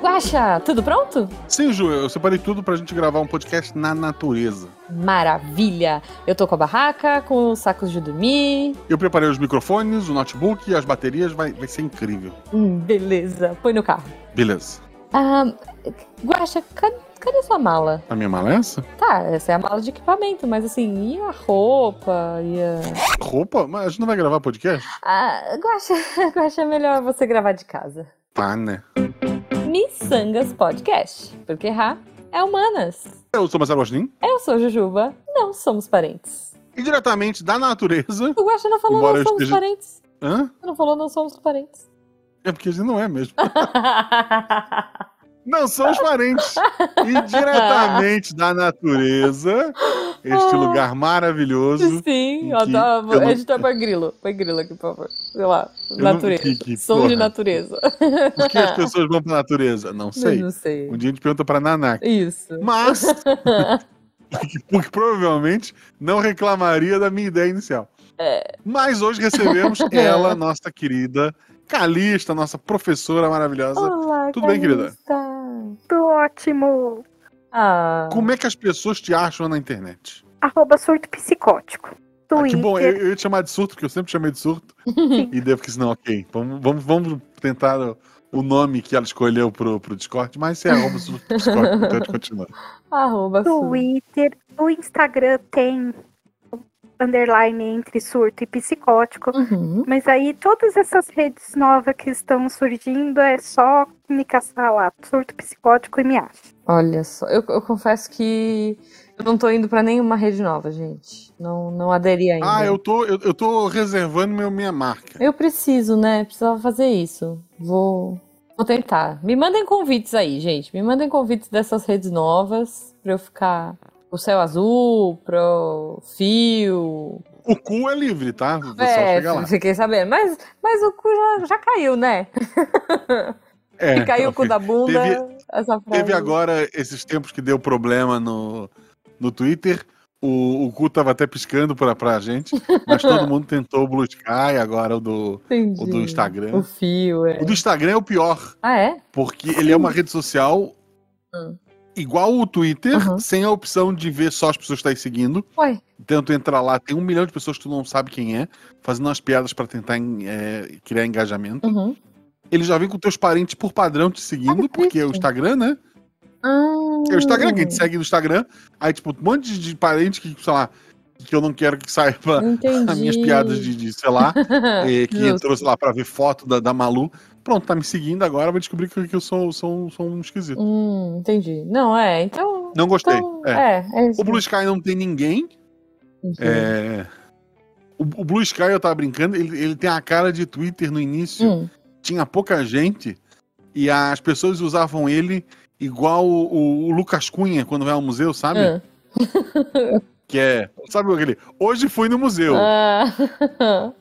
Guaxa, tudo pronto? Sim, Ju, eu separei tudo pra gente gravar um podcast na natureza. Maravilha! Eu tô com a barraca, com os sacos de dormir. Eu preparei os microfones, o notebook e as baterias, vai, vai ser incrível. Hum, beleza, põe no carro. Beleza. Ah, Guaxa, cadê, cadê sua mala? A minha mala é essa? Tá, essa é a mala de equipamento, mas assim, e a roupa? E a... Roupa? Mas a gente não vai gravar podcast? Ah, Guaxa, Guaxa, é melhor você gravar de casa. Tá, né? Missangas Podcast, porque Ra é humanas. Eu sou Marcelo Agostinho. Eu sou Jujuba, não somos parentes. E diretamente da natureza. O Guaxa não falou não eu somos esteja- parentes. Hã? Não falou não somos parentes. É porque a gente não é mesmo. Não somos parentes. E diretamente da natureza, este lugar maravilhoso. Sim, que tá, eu não- editor põe grilo. Põe grilo aqui, por favor. Sei lá, não- natureza. que- que Som de porra. natureza. Por que as pessoas vão pra natureza? Não sei. Não sei. Um dia a gente pergunta pra Nanak. Isso. Mas, porque provavelmente não reclamaria da minha ideia inicial. É. Mas hoje recebemos ela, nossa querida Calista, nossa professora maravilhosa. Olá, Tudo bem, querida? Tudo ótimo. Ah, Como é que as pessoas te acham na internet? Arroba surto psicótico. Ah, Twitter. que bom, eu, eu ia te chamar de surto, porque eu sempre chamei de surto. e devo que não, ok. Vamos, vamos, vamos tentar o, o nome que ela escolheu pro, pro Discord, mas se é arroba surto Discord, então a gente continua. arroba. Twitter. O Instagram tem underline entre surto e psicótico. Uhum. Mas aí todas essas redes novas que estão surgindo é só me caçar lá, surto psicótico e me acha. Olha só, eu, eu confesso que eu não tô indo pra nenhuma rede nova, gente. Não, não aderi ainda. Ah, eu tô, eu, eu tô reservando meu, minha marca. Eu preciso, né? Precisava fazer isso. Vou, vou tentar. Me mandem convites aí, gente. Me mandem convites dessas redes novas pra eu ficar. O céu azul, pro fio. O cu é livre, tá? É, chega lá. fiquei sabendo. Mas, mas o cu já, já caiu, né? É, que caiu o cu da bunda. Teve- essa frase. Teve agora esses tempos que deu problema no, no Twitter. O, o cu tava até piscando pra, pra gente, mas todo mundo tentou o Blue Sky, agora o do, Entendi. o do Instagram. O fio, é. O do Instagram é o pior, Ah, é? porque ele é uma rede social Hum. Igual o Twitter, Uhum. sem a opção de ver só as pessoas que estão seguindo. Ué. Então tu entra lá, tem um milhão de pessoas que tu não sabe quem é, fazendo umas piadas pra tentar é, criar engajamento. Uhum. Ele já vem com teus parentes por padrão te seguindo, porque é o Instagram, né? Ah, É o Instagram, quem te segue no Instagram. Aí, tipo, um monte de, parente que, sei lá, que eu não quero que saiba Entendi. as minhas piadas de, de, sei lá, eh, que entrou, sei lá, pra ver foto da, da Malu. Pronto, tá me seguindo agora, vai descobrir que, que eu sou, sou, sou um esquisito. Hum, entendi. Não, é, então. Não gostei. então, é. é, é. O Blue Sky não tem ninguém. É, O, o Blue Sky, eu tava brincando, ele, ele tem a cara de Twitter no início. Hum. Tinha pouca gente e as pessoas usavam ele igual o, o- Lucas Cunha quando vai ao museu, sabe? Ah. Que é, sabe aquele? Hoje fui no museu, Ah.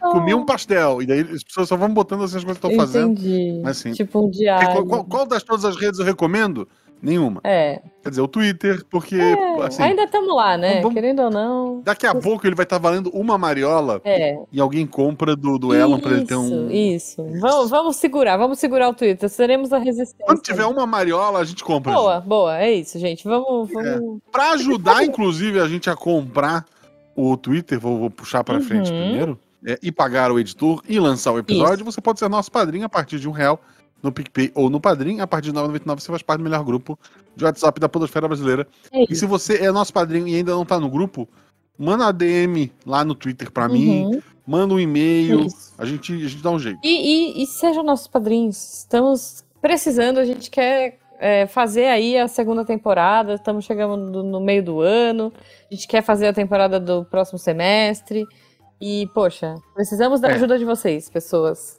Comi um pastel. E daí as pessoas só vão botando assim as coisas que estão fazendo. Entendi. Mas, assim, tipo um diário. qual, qual- das todas as redes eu recomendo? Nenhuma. É, Quer dizer, o Twitter, porque é, assim, ainda estamos lá, né? vamos- Querendo ou não. daqui a pouco ele vai estar valendo uma mariola É. e alguém compra do, do Elon pra ele ter um. Isso, isso. Vamos, vamos segurar, vamos segurar o Twitter. Seremos a resistência. Quando tiver uma mariola, a gente compra. Boa, boa, é isso, gente. Vamos. vamos... Pra ajudar, inclusive, a gente a comprar o Twitter, vou, vou puxar pra Uhum. frente primeiro, é, e pagar o editor e lançar o episódio, você pode ser nosso padrinho a partir de um real no PicPay ou no Padrim. A partir de R$ 9,99 você faz parte do melhor grupo de WhatsApp da Podosfera Brasileira. É E isso. se você é nosso padrinho e ainda não tá no grupo, manda a DM lá no Twitter mim, Uhum, manda um e-mail, isso. a gente, a gente dá um jeito. E, e, e sejam nossos padrinhos. Estamos precisando, a gente quer é, fazer aí a segunda temporada. Estamos chegando no, no meio do ano. A gente quer fazer a temporada do próximo semestre. E, poxa, precisamos da É. ajuda de vocês, pessoas.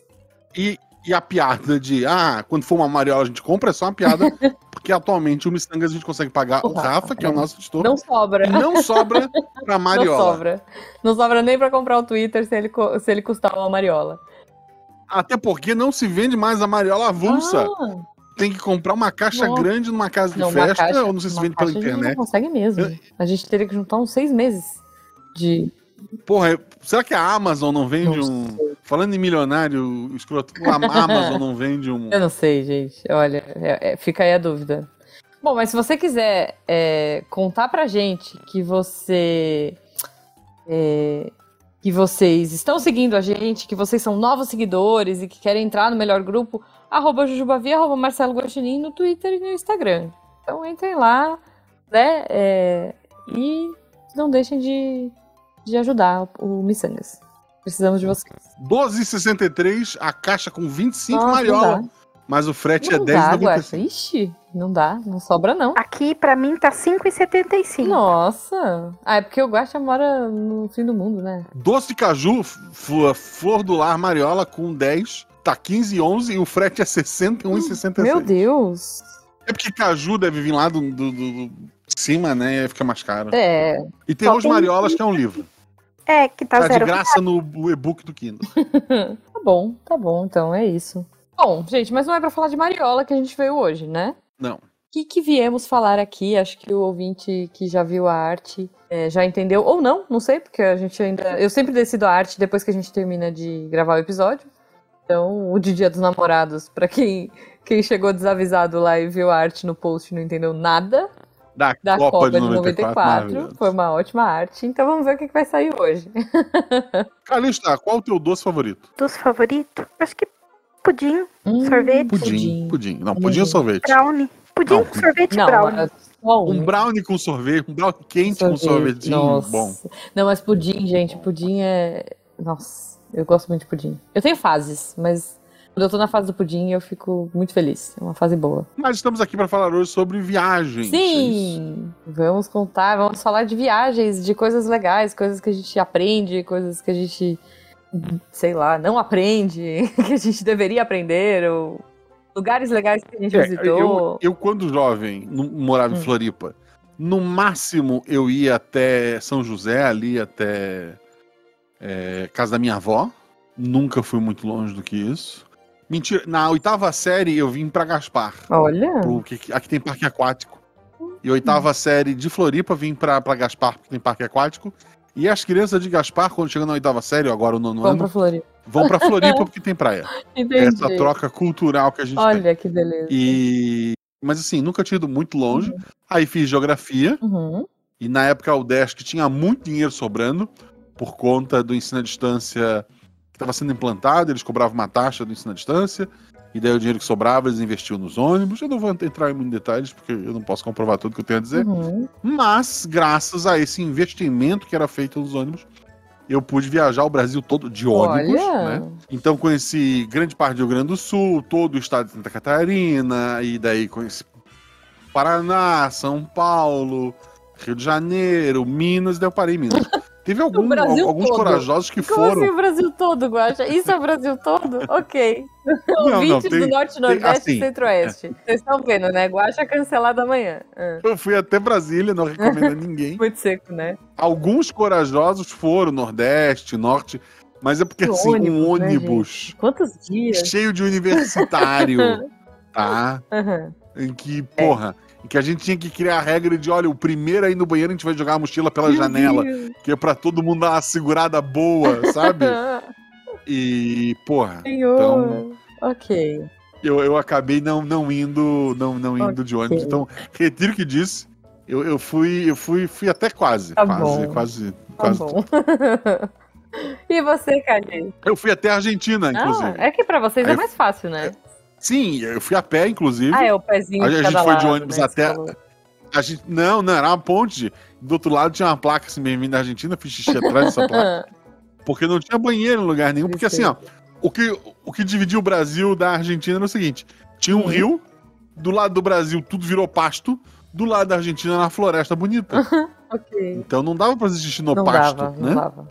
E, e a piada de, ah, quando for uma mariola a gente compra, é só uma piada, porque atualmente o Missangas a gente consegue pagar o O Rafa, Rafa, que é o nosso editor, Não sobra. e não sobra pra Não mariola. sobra. Não sobra nem pra comprar o Twitter se ele, se ele custar uma mariola. Até porque não se vende mais a mariola avulsa. Ah, Tem que comprar uma caixa Nossa. grande numa casa de não, festa, caixa- ou não sei se vende pela caixa a gente internet. não consegue mesmo. A gente teria que juntar uns seis meses de Porra, será que a Amazon não vende Não um. Falando em milionário, escroto, a Amazon não vende um. Eu não sei, gente. Olha, é- é- fica aí a dúvida. Bom, mas se você quiser é, contar pra gente que você. é, que vocês estão seguindo a gente, que vocês são novos seguidores e que querem entrar no melhor grupo, arroba Jujubavi, arroba Marcelo Guaxinim no Twitter e no Instagram. Então entrem lá, né? é, e não deixem de, de ajudar o Missangas. Precisamos de vocês. 12,63, a caixa com 25 Nossa, mariola. dá. Mas o frete Não é dá, 10,95. Guaxa. Ixi, não dá, não sobra não. Aqui, pra mim, tá 5,75. Nossa! Ah, é porque o Guaxa mora no fim do mundo, né? Doce de caju, flor do lar mariola com 10, tá 15,11 e o frete é 61,66. Meu Deus! É porque caju deve vir lá do, do- do- cima, né? E aí fica mais caro. É, E tem os mariolas, que é um livro. É, que tá Tá de zero. graça no e-book do Kindle. tá bom, tá bom, então é isso. Bom, gente, mas não é pra falar de Mariola que a gente veio hoje, né? Não. O que, que viemos falar aqui? Acho que o ouvinte que já viu a arte é, já entendeu, ou não, não sei, porque a gente ainda. Eu sempre decido a arte depois que a gente termina de gravar o episódio. Então, o de Dia dos Namorados, pra quem, quem chegou desavisado lá e viu a arte no post e não entendeu nada, Da, da Copa, de 94. 94. maravilhoso. Foi uma ótima arte. Então vamos ver o que, que vai sair hoje. Calista, qual o teu doce favorito? Dos favoritos, acho que pudim, Sorvete? Pudim. Pudim. Não, pudim ou sorvete? brownie. Pudim Não, com sorvete e Não, brownie. é Um brownie com sorvete, um brownie quente com sorvetinho. Nossa. Bom. Não, mas pudim, gente, pudim é. Nossa, eu gosto muito de pudim. Eu tenho fases, mas quando eu tô na fase do pudim, eu fico muito feliz. É uma fase boa. Mas estamos aqui para falar hoje sobre viagens. é? Sim! Vamos contar, vamos falar de viagens, de coisas legais, coisas que a gente aprende, coisas que a gente, sei lá, não aprende, que a gente deveria aprender, ou lugares legais que a gente É, visitou. eu, eu, quando jovem, morava em Hum. Floripa, no máximo eu ia até São José, ali até é, casa da minha avó. Nunca fui muito longe do que isso. Mentira, na oitava série eu vim pra Gaspar. Olha! pro- que- aqui tem parque aquático. E oitava série de Floripa vim pra, pra Gaspar, porque tem parque aquático. E as crianças de Gaspar, quando chegam na oitava série, ou agora o nono Vamos ano, pra Floripa. vão pra Floripa porque tem praia. Entendi. Essa troca cultural que a gente tem. Olha que beleza. E... Mas assim, nunca tinha ido muito longe. Aí fiz geografia. Uhum. E na época o Udesc tinha muito dinheiro sobrando. Por conta do ensino à distância que estava sendo implantado. Eles cobravam uma taxa do ensino à distância. E daí o dinheiro que sobrava eles investiam nos ônibus. Eu não vou entrar em muitos detalhes, porque eu não posso comprovar tudo que eu tenho a dizer. Uhum. Mas, graças a esse investimento que era feito nos ônibus, eu pude viajar o Brasil todo de ônibus, Olha! né? Então conheci grande parte do Rio Grande do Sul, todo o estado de Santa Catarina, e daí conheci Paraná, São Paulo, Rio de Janeiro, Minas, daí eu parei em Minas. Teve algum- alguns todo. corajosos que Como foram. assim o Brasil todo, Guaxa? Isso é o Brasil todo? Ok. não, Ouvintes tem- do Norte, Nordeste assim, e Centro-Oeste. Vocês estão vendo, né? Guaxa cancelado amanhã. Ah, Eu fui até Brasília, não recomendo a ninguém. Muito seco, né? Alguns corajosos foram, Nordeste, Norte, mas é porque Que assim, um ônibus, né, ônibus Quantos dias? cheio de universitário, tá? Aham. Em que, É. em que a gente tinha que criar a regra de, olha, o primeiro aí no banheiro a gente vai jogar a mochila pela Meu janela, Deus. que é pra todo mundo dar uma segurada boa, sabe? E, porra, Senhor. Então- Ok. eu, eu acabei não, não indo, não, não indo de ônibus. Então, retiro o que disse. Eu, eu fui, eu fui, fui até quase, Tá quase, bom. quase, Tá quase. bom. e você, Cadi? Eu fui até a Argentina, inclusive. Ah, é que pra vocês Aí é mais fácil, né? Sim, eu fui a pé, inclusive. Ah, é o pezinho A gente cada foi de ônibus né, até-. A gente, não, não, era uma ponte. Do outro lado tinha uma placa assim, bem-vindo da Argentina, fiz xixi atrás dessa placa. Porque não tinha banheiro em lugar nenhum. Porque assim, ó, o que, o que dividia o Brasil da Argentina era o seguinte: tinha um Uhum. rio, do lado do Brasil tudo virou pasto, do lado da Argentina era uma floresta bonita. ok. Então não dava pra xixi no Não pasto, dava, né? não dava.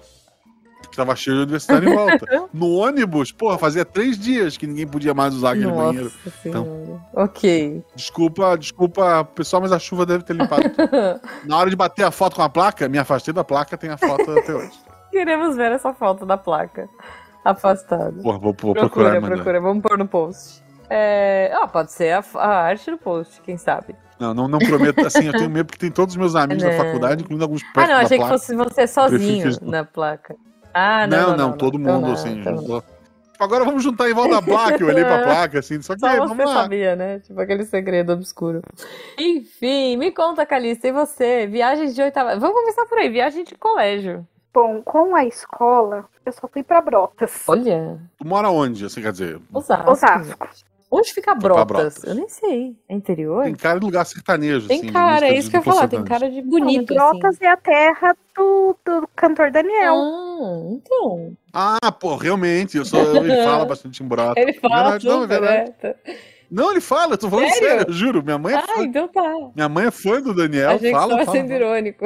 Que tava cheio de universitário em volta. No ônibus, porra, fazia três dias que ninguém podia mais usar aquele Nossa banheiro. senhora. Ok. Desculpa, desculpa, pessoal, mas a chuva deve ter limpado. Na hora de bater a foto com a placa, me afastei da placa, tem a foto até hoje. Queremos ver essa foto da placa. Afastado. Porra, vou, vou procurar procura, mandar. procura. Vamos pôr no post. É... ah, pode ser a, a arte do post, quem sabe. Não, não, não prometo. Assim, eu tenho medo porque tem todos os meus amigos da Não. faculdade, incluindo alguns Ah, perto não, da achei que placa. fosse você sozinho que- na placa. Ah, não, não. não, todo Então mundo, não, assim, então não. juntou. Tipo, agora vamos juntar em volta da placa. Eu olhei pra placa, assim, só que Só vamos você lá. sabia, né? Tipo aquele segredo obscuro. Enfim, me conta, Calista, e você? Viagens de oitava. Vamos começar por aí, viagem de colégio. Bom, com a escola, eu só fui pra Brotas. Olha, Tu mora onde, assim, quer dizer? Osasco. Osasco. Onde fica Brotas? Brotas. Eu nem sei. É interior? Tem cara de lugar sertanejo, Tem assim. cara, é isso que eu ia falar. Tem cara de bonito, Brotas assim. é a terra do, do cantor Daniel. Ah, então. Ah, pô, realmente, eu sou, ele fala bastante em brota. Ele fala verdade, não, é verdade. Não, ele fala, eu tô falando Sério? sério, eu juro. Minha mãe é Ah, fã. então tá. Minha mãe é fã do Daniel, Achei que fala, estava fala, sendo fala. irônico.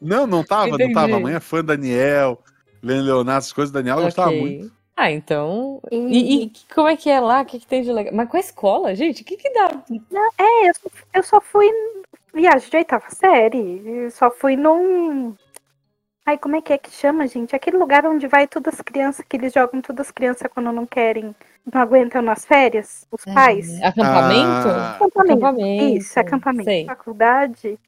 Não, não tava, não Entendi. tava. A mãe é fã do Daniel, Leonardo, essas coisas. Daniel eu gostava muito. Ah, então. E, E, e como é que é lá? O que, que tem de legal? Mas com a escola, gente, o que, que dá? é, eu, só- eu só fui em viagem de oitava série. Eu só fui num. Ai, como é que é que chama, gente? Aquele lugar onde vai todas as crianças, que eles jogam todas as crianças quando não querem, não aguentam nas férias, os pais. Acampamento? Ah, Acampamento. Acampamento. Isso, acampamento. Sei. Faculdade.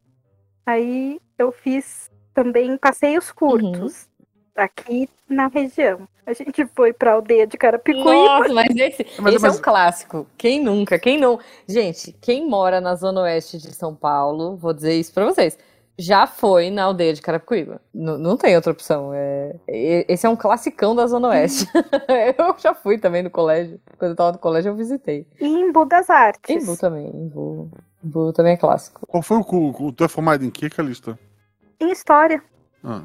Aí eu fiz também passeios curtos. Aqui na região. A gente foi pra aldeia de Carapicuíba. Nossa, mas esse, Mas- esse mas- é um clássico. Quem nunca? Quem não? Gente, quem mora na zona oeste de São Paulo, vou dizer isso pra vocês, já foi na aldeia de Carapicuíba. N- não tem outra opção. É... Esse é um classicão da zona oeste. eu já fui também no colégio. Quando eu tava no colégio, eu visitei. E em Budas Artes. Embu também. Embu, Embu também é clássico. Qual foi o cu? Tu é formado em que, Calista? Em história. Ah,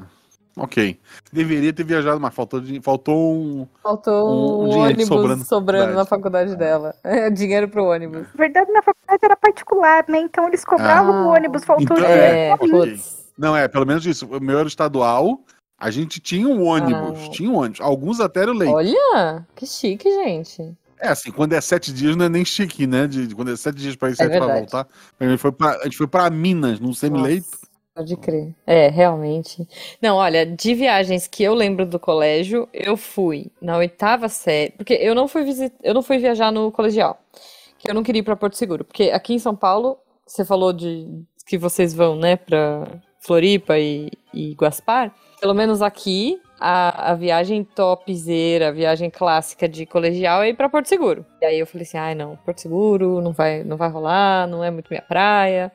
ok. Deveria ter viajado, mas faltou, faltou um. Faltou Um- um ônibus sobrando sobrando, na na faculdade dela. É, dinheiro pro ônibus. Na verdade, minha faculdade era particular, né? Então eles cobravam Ah. o ônibus, faltou Então, dinheiro. É, ok. putz. Não, é, pelo menos isso. O meu era estadual, a gente tinha um ônibus. Ah. Tinha um ônibus. Alguns até eram leite. Olha, que chique, gente. É, assim, quando é sete dias não é nem chique, né? De, de- quando é sete dias pra ir, É sete pra voltar. A gente foi pra, a gente foi pra Minas, num semi-leito. Pode crer. É, realmente. Não, olha, de viagens que eu lembro do colégio, eu fui na oitava série, porque eu não fui visit... eu não fui viajar no colegial, que eu não queria ir para Porto Seguro, porque aqui em São Paulo, você falou de que vocês vão, né, para Floripa e, e Guaspar, pelo menos aqui a, a viagem topzera, a viagem clássica de colegial é ir para Porto Seguro. E aí eu falei assim, ai não, Porto Seguro não vai, não vai rolar, não é muito minha praia.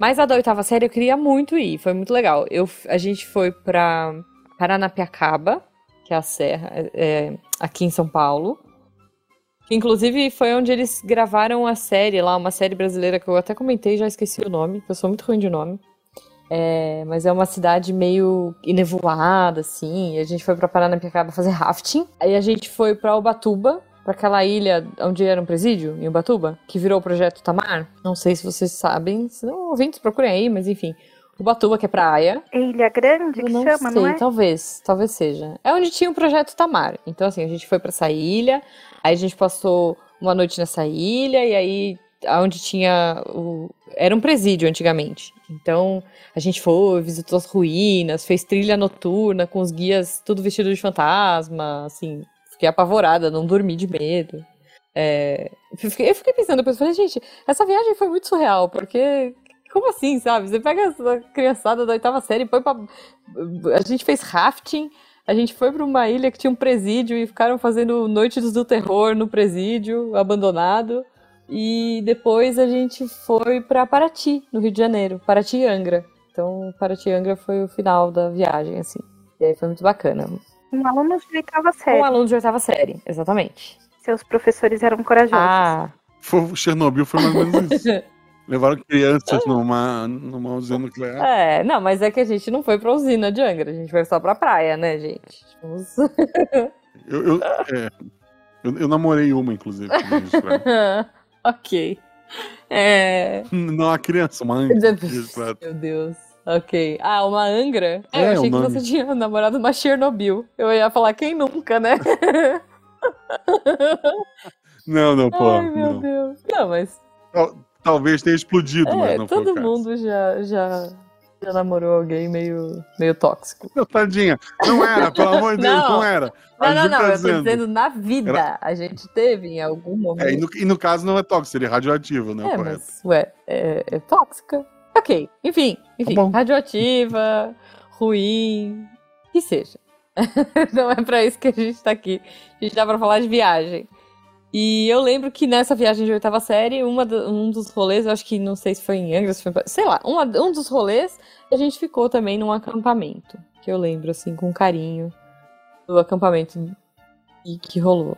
Mas a da oitava série eu queria muito ir, foi muito legal. Eu, a gente foi pra Paranapiacaba, que é a serra, é, aqui em São Paulo. Inclusive foi onde eles gravaram a série lá, uma série brasileira que eu até comentei, já esqueci o nome, que eu sou muito ruim de nome. É, mas é uma cidade meio enevoada, assim. A gente foi pra Paranapiacaba fazer rafting. Aí a gente foi pra Ubatuba, pra aquela ilha onde era um presídio, em Ubatuba, que virou o projeto Tamar. Não sei se vocês sabem, se não ouvintes procurem aí, mas enfim. Ubatuba, que é praia. É Ilha Grande Eu que não chama, sei, não é? talvez, talvez seja. É onde tinha o projeto Tamar. Então, assim, a gente foi pra essa ilha, aí a gente passou uma noite nessa ilha, e aí onde tinha o. Era um presídio antigamente. Então, a gente foi, visitou as ruínas, fez trilha noturna com os guias tudo vestido de fantasma, assim. Fiquei apavorada, não dormi de medo. É, eu, fiquei, eu fiquei pensando depois, falei, gente, essa viagem foi muito surreal, porque como assim, sabe? Você pega essa criançada da oitava série e põe pra. A gente fez rafting, a gente foi pra uma ilha que tinha um presídio e ficaram fazendo Noites do Terror no presídio, abandonado. E depois a gente foi pra Paraty, no Rio de Janeiro, Paraty e Angra. Então, Paraty e Angra foi o final da viagem, assim. E aí foi muito bacana. Um aluno de oitava Um série. aluno de oitava série, exatamente. Seus professores eram corajosos. Ah, Foi, Chernobyl foi mais ou menos isso. Levaram crianças numa, numa usina nuclear. é, não, mas é que a gente não foi pra usina de Angra, a gente foi só pra praia, né, gente? Eu, eu, é, eu, eu namorei uma, inclusive. ok. É. Não a criança, uma angra. registrada. Meu Deus. Ok. Ah, uma Angra? É, É, eu achei que nome. você tinha namorado uma Chernobyl. Eu ia falar quem nunca, né? Não, não, pô. Ai, meu não. Deus. Não, mas Tal- Talvez tenha explodido, mas é, não foi o todo mundo já, já, já namorou alguém meio, meio tóxico. Meu, tadinha. Não era, pelo amor de Deus, Não. não era. Não, não, não, tá eu tô dizendo. dizendo na vida. A gente teve em algum momento. É, e, no, e no caso não é tóxico, seria radioativo, né? É, correto. mas, ué, é, é tóxica. Ok, enfim, enfim, Tá radioativa, ruim, que seja. Não é pra isso que a gente tá aqui. A gente dá pra falar de viagem. E eu lembro que nessa viagem de oitava série, uma do- um dos rolês, eu acho que não sei se foi em Angra, se foi, sei lá, uma- um dos rolês, a gente ficou também num acampamento, que eu lembro assim com carinho do acampamento que rolou.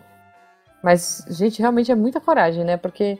Mas, gente, realmente é muita coragem, né? Porque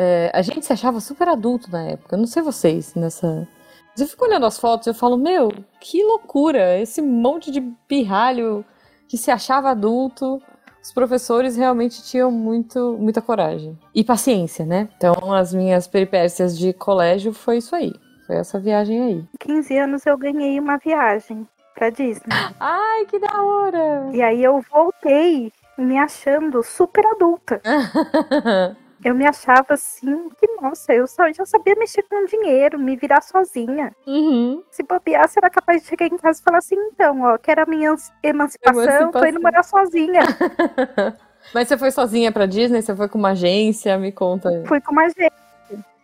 é, a gente se achava super adulto na época. Eu não sei vocês nessa. Mas eu fico olhando as fotos e eu falo, meu, que loucura! Esse monte de pirralho que se achava adulto. Os professores realmente tinham muito, muita coragem. E paciência, né? Então, as minhas peripécias de colégio foi isso aí. Foi essa viagem aí. 15 anos eu ganhei uma viagem pra Disney. Ai, que da hora! E aí eu voltei me achando super adulta. Eu me achava assim, que nossa, eu só já sabia mexer com dinheiro, me virar sozinha. uhum. Se bobear, era capaz de chegar em casa e falar assim, então, ó, quero a minha ans- emancipação, tô Emancipação. indo morar sozinha. Mas você foi sozinha pra Disney? Você foi com uma agência? Me conta. Fui com uma gente.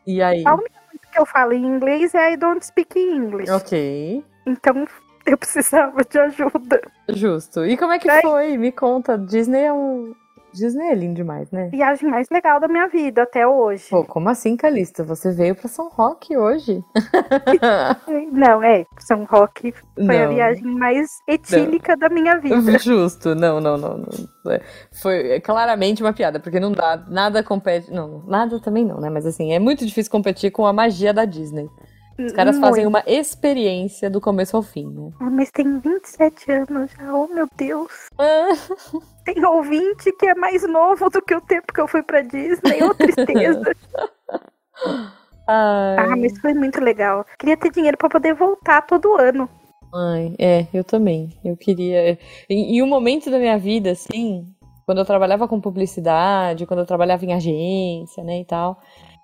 E aí? A única coisa que eu falo em inglês é I don't speak English. Ok. Então eu precisava de ajuda. Justo. E como é que Daí- foi? Me conta. Disney é um. Disney é lindo demais, né? Viagem mais legal da minha vida até hoje. Pô, como assim, Calista? Você veio pra São Roque hoje? Não, é, São Roque foi a Não. viagem mais etílica da minha vida. Justo. Não, não, não. não. É, Foi é claramente uma piada, porque não dá. Nada compete. Não, nada também não, né? Mas assim, é muito difícil competir com a magia da Disney. Os caras fazem uma experiência do começo ao fim, né? Ah, Mas tem 27 anos já, oh meu Deus. Ah, Tem ouvinte que é mais novo do que o tempo que eu fui pra Disney, ô tristeza. ai. ah, mas foi muito legal. Queria ter dinheiro pra poder voltar todo ano. Ai, é, eu também. Eu queria. Em, em um momento da minha vida, assim, quando eu trabalhava com publicidade, quando eu trabalhava em agência, né, e tal,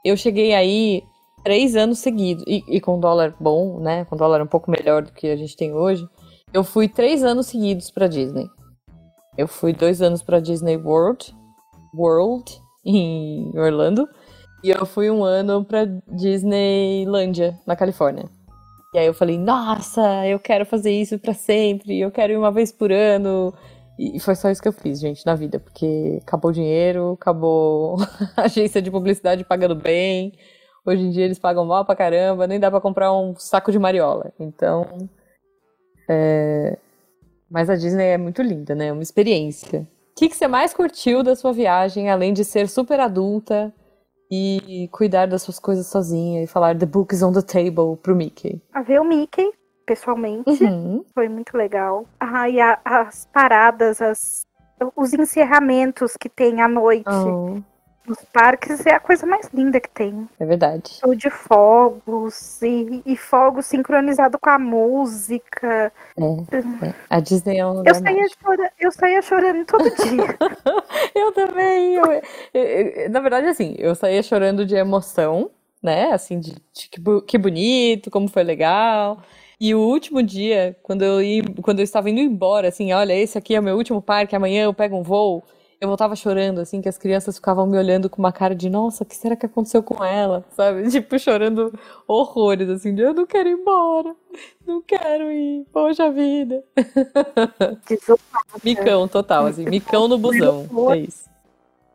eu cheguei aí três anos seguidos, e, e com dólar bom, né, com dólar um pouco melhor do que a gente tem hoje, eu fui três anos seguidos pra Disney. Eu fui dois anos pra Disney World, World, em Orlando, e eu fui um ano pra Disneylândia, na Califórnia. E aí eu falei, nossa, eu quero fazer isso pra sempre, eu quero ir uma vez por ano. E foi só isso que eu fiz, gente, na vida, porque acabou o dinheiro, acabou a agência de publicidade pagando bem. Hoje em dia eles pagam mal pra caramba, nem dá pra comprar um saco de mariola. Então. é, Mas a Disney é muito linda, né? É uma experiência. O que, que você mais curtiu da sua viagem, além de ser super adulta e cuidar das suas coisas sozinha e falar The book is on the table pro Mickey? A ver o Mickey, pessoalmente, Uhum. foi muito legal. Ah, e a- as paradas, as, os encerramentos que tem à noite Oh, nos parques é a coisa mais linda que tem. é verdade. Show de fogos e, e fogos sincronizado com a música. É. A Disney é um lugar Eu saía, mágico. chora, eu saía chorando todo dia. Eu também. eu- eu- na verdade, assim, eu saía chorando de emoção, né? Assim, de, de que, que bonito, como foi legal. E o último dia, quando eu, ia, quando eu estava indo embora, assim, olha, esse aqui é o meu último parque, amanhã eu pego um voo. Eu voltava chorando, assim, que as crianças ficavam me olhando com uma cara de, nossa, o que será que aconteceu com ela? Sabe? Tipo, chorando horrores, assim, de eu não quero ir embora, não quero ir, poxa vida. Desolada. Micão total, assim, micão no busão. É isso.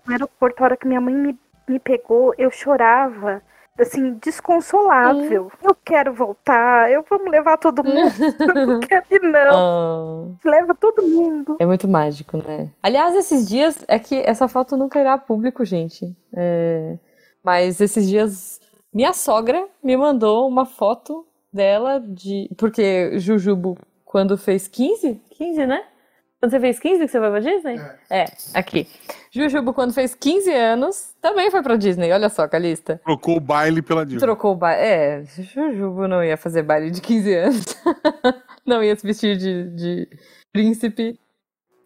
No aeroporto, a hora que minha mãe me, me pegou, eu chorava. Assim, desconsolável. Eu quero voltar, eu vamos levar todo mundo. eu não quero ir, não. Ah. Leva todo mundo. É muito mágico, né? Aliás, esses dias é que essa foto nunca irá a público, gente. É, Mas esses dias minha sogra me mandou uma foto dela de. Porque Jujubo, quando fez 15? 15, né? Quando você fez 15 que você foi pra Disney? É, aqui. Jujubo, quando fez 15 anos, também foi pra Disney. Olha só, Calista. Trocou o baile pela Disney. Trocou o baile. É, Jujubo não ia fazer baile de 15 anos. não ia se vestir de, de príncipe.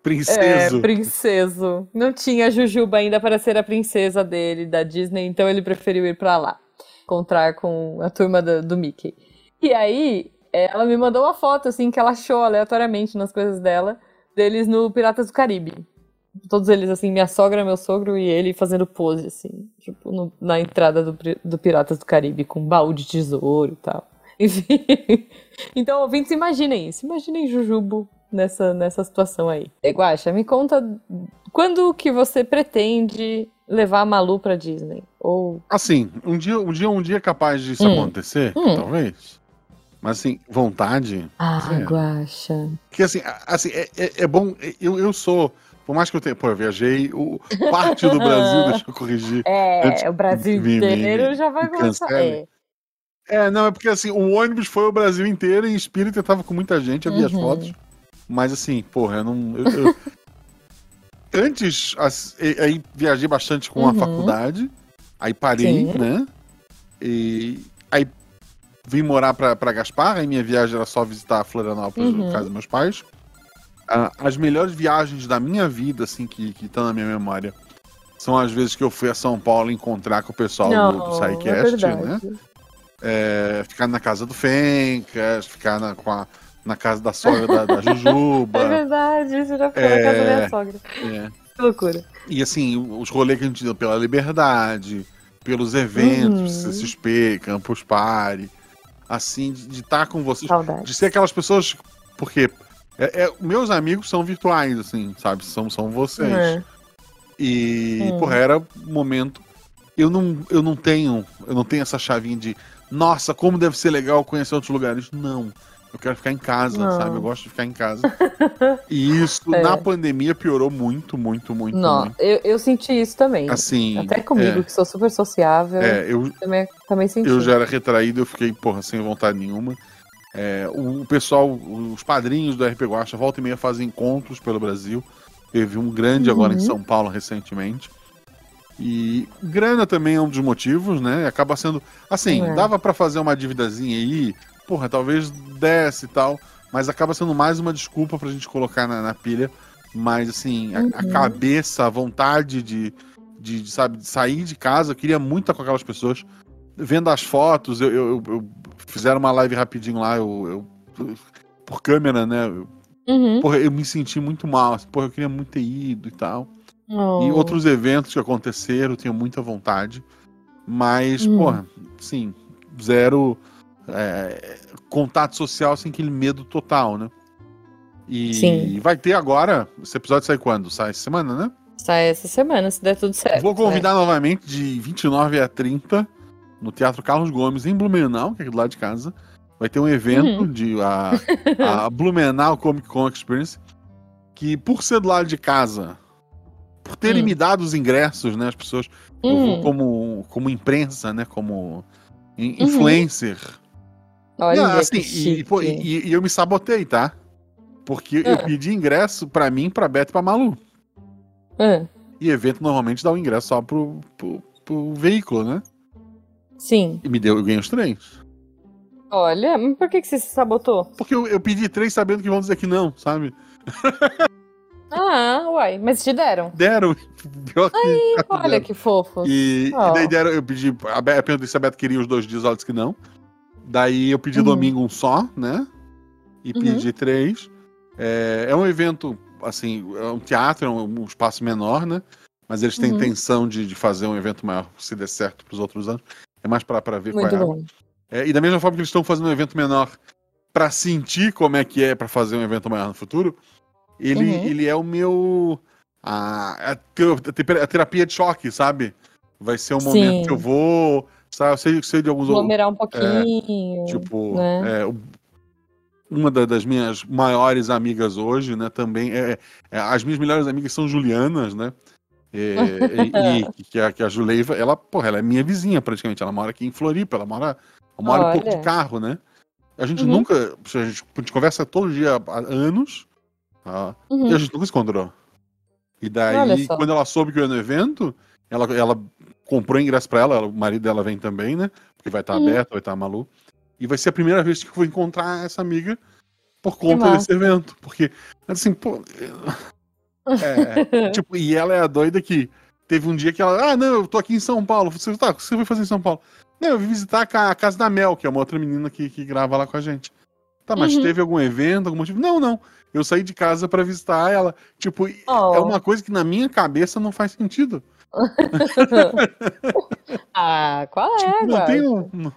Princeso. É, princeso. Não tinha Jujuba ainda para ser a princesa dele, da Disney, então ele preferiu ir pra lá. Encontrar com a turma do, do Mickey. E aí, é, ela me mandou uma foto, assim, que ela achou aleatoriamente nas coisas dela, deles no Piratas do Caribe. Todos eles, assim, minha sogra, meu sogro e ele fazendo pose, assim, tipo, no- na entrada do, do Piratas do Caribe, com baú de tesouro e tal. Enfim. Então, ouvintes, imaginem isso. Imaginem Jujubo nessa, nessa situação aí. Guaxa, me conta quando que você pretende levar a Malu pra Disney? Ou. Assim, um dia, um dia, um dia é capaz disso Hum. acontecer, Hum. talvez. Mas assim, vontade. Ah, É. Guaxa. Porque assim, assim é, é- é bom. Eu, eu sou. Por mais que eu tenha. Pô, eu viajei. O, parte do Brasil, deixa eu corrigir. Antes É, o Brasil inteiro já vai começar. cancele. É. É, não, é porque assim, o ônibus foi o Brasil inteiro e em espírito eu tava com muita gente, eu vi as Uhum. fotos. Mas assim, porra, eu não. eu- eu- Antes, as- aí viajei bastante com a Uhum. faculdade, aí parei, Sim. né? E aí vim morar pra, pra Gaspar, aí minha viagem era só visitar Florianópolis, Uhum. no casa dos meus pais. Ah, as melhores viagens da minha vida, assim, que estão na minha memória, são as vezes que eu fui a São Paulo encontrar com o pessoal do, do Não, é SciCast, verdade. né? É, ficar na casa do Fencas, ficar na, com a- na casa da sogra da, da É Jujuba. verdade, isso já foi na É. casa da minha sogra. é. Que loucura. E assim, os rolês que a gente deu pela liberdade, pelos eventos, Uhum. CCXP, Campus Party, assim, de estar com vocês, Saudade. de ser aquelas pessoas, porque é- é- meus amigos são virtuais, assim, sabe? São, são vocês. É. E, Hum. porra, era um momento. Eu não, eu não tenho. Eu não tenho essa chavinha de. Nossa, como deve ser legal conhecer outros lugares. Não. Eu quero ficar em casa, Não. sabe? Eu gosto de ficar em casa. e isso, É. na pandemia, piorou muito, muito, muito, Não, muito. eu, eu senti isso também. Assim. Até comigo, que sou super sociável, É, é, eu, também, também senti. eu já era retraído, eu fiquei, porra, sem vontade nenhuma. É, o, pessoal, os padrinhos do RP Guacha, volta e meia fazem encontros pelo Brasil. Teve um grande agora em Uhum. São Paulo recentemente. E grana também é um dos motivos, né? Acaba sendo. Assim, É. dava pra fazer uma dívidazinha aí, porra, talvez desse e tal, mas acaba sendo mais uma desculpa pra gente colocar na, na pilha. Mas, assim, a, a Uhum. cabeça, a vontade de, de, de, sabe, de sair de casa, eu queria muito estar com aquelas pessoas. Vendo as fotos, eu, eu, eu- eu- fizeram uma live rapidinho lá, eu, por câmera, né? Uhum. porra, eu me senti muito mal. assim, Porra, eu queria muito ter ido e tal. Oh. E outros eventos que aconteceram, eu tenho muita vontade. Mas, Hum. porra, sim, zero é, contato social sem aquele medo total, né? E Sim. vai ter agora. Esse episódio sai quando? Sai essa semana, né? Sai essa semana, se der tudo certo. Vou convidar novamente de 29 a 30 no Teatro Carlos Gomes, em Blumenau, que é do lado de casa. Vai ter um evento Uhum. de a, a Blumenau Comic Con Experience, que por ser do lado de casa, por terem Hum. me dado os ingressos, né, as pessoas, eu Hum, vou como, como imprensa, né, como Uhum. influencer. Olha, Não, assim, e, pô, e- e eu me sabotei, tá? Porque eu Ah. pedi ingresso pra mim, pra Beto e pra Malu. Ah, E evento normalmente dá o ingresso só pro, pro, pro veículo, né? sim. E me deu, eu ganhei os três. Olha, mas por que, que você se sabotou? Porque eu, eu pedi três sabendo que vão dizer que não, sabe? Ah, uai, mas te deram. Deram. Pior que. Olha que fofo. E, Ó. e daí deram, eu pedi. A Be- eu perguntei se a Beto queria os dois dias, ela disse que não. Daí eu pedi Uhum. domingo um só, né? E Uhum. pedi três. É, é um evento, assim, é um teatro, é um, um espaço menor, né? Mas eles têm Uhum. intenção de, de fazer um evento maior, se der certo pros outros anos. É mais pra ver Muito qual é. bom. É, e da mesma forma que eles estão fazendo um evento menor pra sentir como é que é pra fazer um evento maior no futuro, ele, Uhum. ele é o meu. A, a, a terapia de choque, sabe? Vai ser um momento Sim. que eu vou. Sabe, eu sei, sei de alguns. Aglomerar um pouquinho. Tipo, né? é, uma da- das minhas maiores amigas hoje, né? Também. É, é, as minhas melhores amigas são Julianas, né? É, e, e que, a, que a Juleiva, ela, porra, ela é minha vizinha praticamente. Ela mora aqui em Floripa, ela mora, ela mora um pouco de carro, né? A gente Uhum. nunca. A gente, a gente conversa todo dia há anos. tá? Uhum. E a gente nunca se encontrou. E daí, quando ela soube que eu ia no evento, ela, ela comprou ingresso pra ela, o marido dela vem também, né? Porque vai estar Uhum. aberto, vai estar Malu. E vai ser a primeira vez que eu vou encontrar essa amiga por conta desse evento. Porque, assim, pô. É, tipo, e ela é a doida que teve um dia que ela, ah, não, eu tô aqui em São Paulo. Você tá, o que você vai fazer em São Paulo? Não, eu vim visitar a ca- a casa da Mel, que é uma outra menina que, que grava lá com a gente. Tá, mas Uhum. teve algum evento, algum motivo? Não, não. Eu saí de casa pra visitar ela. Tipo, Oh. é uma coisa que na minha cabeça não faz sentido. ah, qual é, Tipo, não cara? tem um.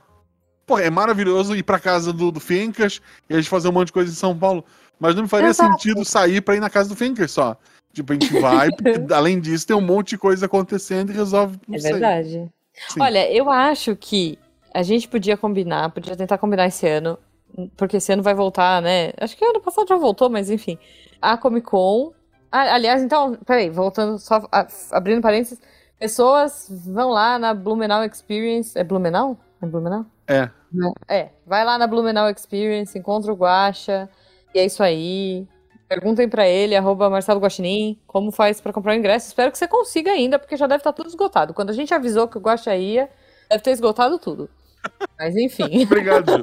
Pô, é maravilhoso ir pra casa do, do Fencas e a gente fazer um monte de coisa em São Paulo. Mas não me faria Exato. sentido sair pra ir na casa do Fencas só. Tipo, a gente vai, porque, além disso, tem um monte de coisa acontecendo e resolve. É verdade. Sim. Olha, eu acho que a gente podia combinar, podia tentar combinar esse ano, porque esse ano vai voltar, né? Acho que ano passado já voltou, mas enfim. A Comic Con. Ah, aliás, então, peraí, voltando, só a- abrindo parênteses. Pessoas vão lá na Blumenau Experience. É Blumenau? É Blumenau? É. É, vai lá na Blumenau Experience, encontra o Guaxa, e é isso aí. Perguntem pra ele, arroba Marcelo Guaxinim, como faz pra comprar o ingresso. Espero que você consiga ainda, porque já deve estar tudo esgotado. Quando a gente avisou que o Guaxa ia, deve ter esgotado tudo. Mas enfim. Obrigado, Ju.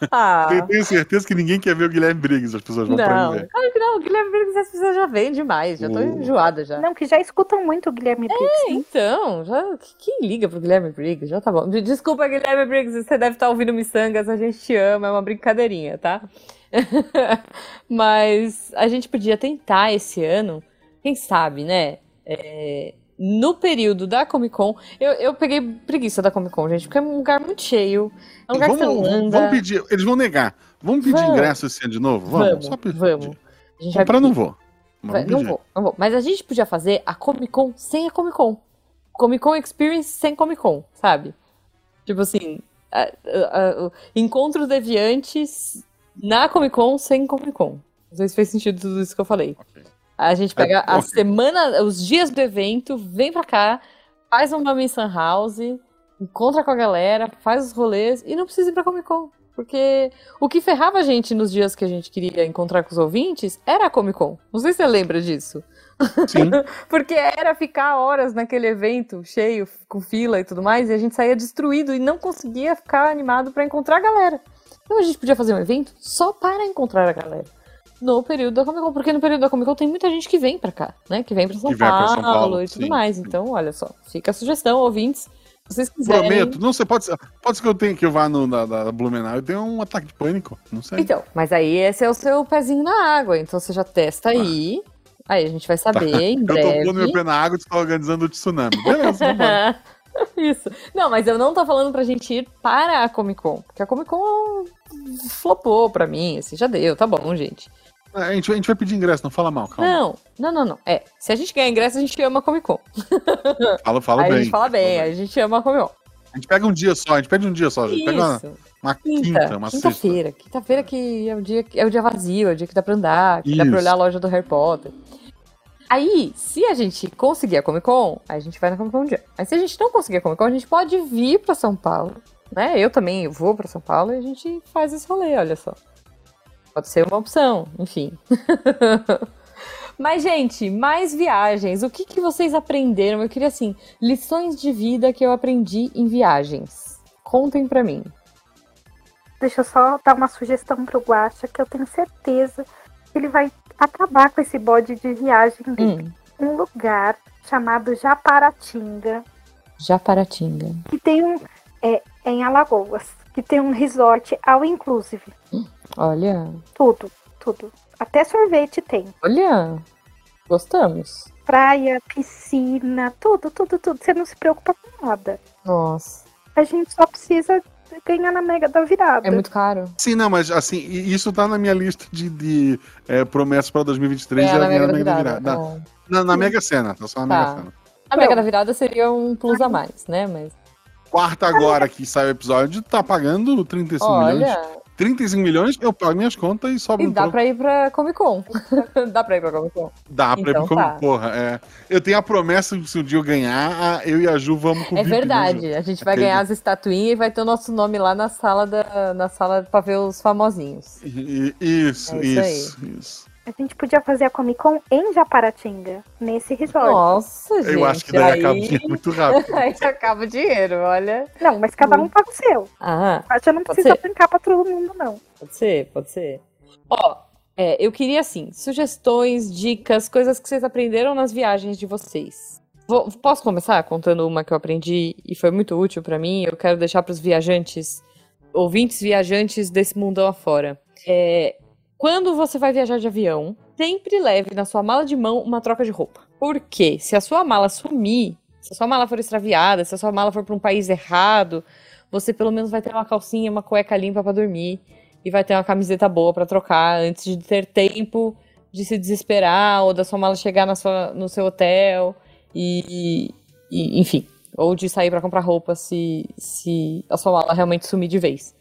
ah, Eu tenho certeza que ninguém quer ver o Guilherme Briggs, as pessoas vão pra não, mim ver. claro que não. O Guilherme Briggs as pessoas já vêm demais, já tô Uh. enjoada já. Não, que já escutam muito o Guilherme Briggs. né? Então, já, quem liga pro Guilherme Briggs? Já tá bom. Desculpa, Guilherme Briggs, você deve estar ouvindo Missangas, a gente te ama, é uma brincadeirinha, tá? Mas a gente podia tentar esse ano, quem sabe, né? É, no período da Comic Con, eu, eu peguei preguiça da Comic Con, gente, porque é um lugar muito cheio, é um lugar que você Vamos, não vamos, anda. vamos pedir, eles vão negar. Vamos pedir Vamos. ingresso esse ano de novo? Vamos, Vamos, só pedir. vamos. Comprar não vou. Vai- vamos não vou, não vou. Mas a gente podia fazer a Comic Con sem a Comic Con. Comic Con Experience sem Comic Con, sabe? Tipo assim, a- a- a- encontros deviantes na Comic Con sem Comic Con. Não sei se fez sentido tudo isso que eu falei. Ok. A gente pega É, a semana, os dias do evento, vem pra cá, faz uma Mission House, encontra com a galera, faz os rolês e não precisa ir pra Comic Con. Porque o que ferrava a gente nos dias que a gente queria encontrar com os ouvintes era a Comic Con. Não sei se você lembra disso. Sim. Porque era ficar horas naquele evento cheio, com fila e tudo mais, e a gente saía destruído e não conseguia ficar animado pra encontrar a galera. Então a gente podia fazer um evento só para encontrar a galera. No período da Comic Con, porque no período da Comic Con tem muita gente que vem pra cá, né? Que vem pra São, Que vem pra Paulo, São Paulo, e tudo sim. mais. Então, olha só, fica a sugestão, ouvintes. Se vocês quiserem. Prometo. Não sei, pode ser, pode ser que eu, tenha, que eu vá no, na, na Blumenau e tenha um ataque de pânico. Não sei. Então, mas aí esse é o seu pezinho na água, então você já testa aí. Aí a gente vai saber em eu tô breve. pondo meu pé na água e tá organizando o tsunami. Beleza, vambora. Isso. Não, mas eu não tô falando pra gente ir para a Comic Con. Porque a Comic Con flopou pra mim, assim, já deu, tá bom, gente. A gente, a gente vai pedir ingresso, não fala mal, calma. Não, não, não, não. É, se a gente ganhar ingresso, a gente ama a Comic Con. Fala, fala aí bem. a gente fala bem, aí a gente ama a Comic Con. A gente pega um dia só, a gente pega um dia só. A gente pega uma, Isso. uma Quinta, quinta, uma sexta. quinta-feira. Quinta-feira que é o dia é o dia vazio, é o dia que dá pra andar, que dá pra Isso. olhar a loja do Harry Potter. Aí, se a gente conseguir a Comic Con, a gente vai na Comic Con um dia. Aí se a gente não conseguir a Comic Con, a gente pode vir pra São Paulo, né? Eu também vou pra São Paulo e a gente faz esse rolê, olha só. Pode ser uma opção, enfim. Mas, gente, mais viagens. O que, que vocês aprenderam? Eu queria, assim, lições de vida que eu aprendi em viagens. Contem pra mim. Deixa eu só dar uma sugestão pro Guacha, que eu tenho certeza que ele vai acabar com esse bode de viagem dele. Hum, Um lugar chamado Japaratinga, Japaratinga. que tem um. É, é em Alagoas, que tem um resort all inclusive. Olha, Tudo, tudo. Até sorvete tem. olha. Gostamos. Praia, piscina, tudo, tudo, tudo. Você não se preocupa com nada. Nossa. A gente só precisa ganhar na mega da virada. É muito caro. Sim, não, mas assim, isso tá na minha lista de, de é, promessas pra 2023. É, já na ganhar Mega da na Mega Virada. Virada. é. Na, na Mega Sena, tá só na Tá. Mega Sena. A Mega da Virada seria um plus a mais, né? Mas. Quarta agora que sai o episódio, tá pagando 35 milhões. Olha. 35 milhões, eu pago minhas contas e sobra E um dá troco. pra ir pra Comic Con. dá pra ir pra Comic Con. Dá pra Então ir como tá. porra. É. Eu tenho a promessa que se o dia eu ganhar, eu e a Ju vamos com o É verdade. A gente vai Aquele- ganhar as estatuinhas e vai ter o nosso nome lá na sala da, na sala pra ver os famosinhos. I- Isso, É isso isso, isso. A gente podia fazer a Comic Con em Japaratinga, nesse resort. Nossa, gente. Eu acho que daí aí... acaba o dinheiro muito rápido. aí acaba o dinheiro, olha. Não, mas cada um paga o seu. Ah, A gente não precisa brincar pra todo mundo, não. Pode ser, pode ser. Ó, é, eu queria assim, sugestões, dicas, coisas que vocês aprenderam nas viagens de vocês. Vou- posso começar contando uma que eu aprendi e foi muito útil pra mim? Eu quero deixar pros viajantes, ouvintes viajantes desse mundão afora. É, quando você vai viajar de avião, sempre leve na sua mala de mão uma troca de roupa. Porque se a sua mala sumir, se a sua mala for extraviada, se a sua mala for pra um país errado, você pelo menos vai ter uma calcinha, uma cueca limpa pra dormir e vai ter uma camiseta boa pra trocar antes de ter tempo de se desesperar ou da sua mala chegar na sua, no seu hotel e, e, enfim, ou de sair pra comprar roupa se, se a sua mala realmente sumir de vez.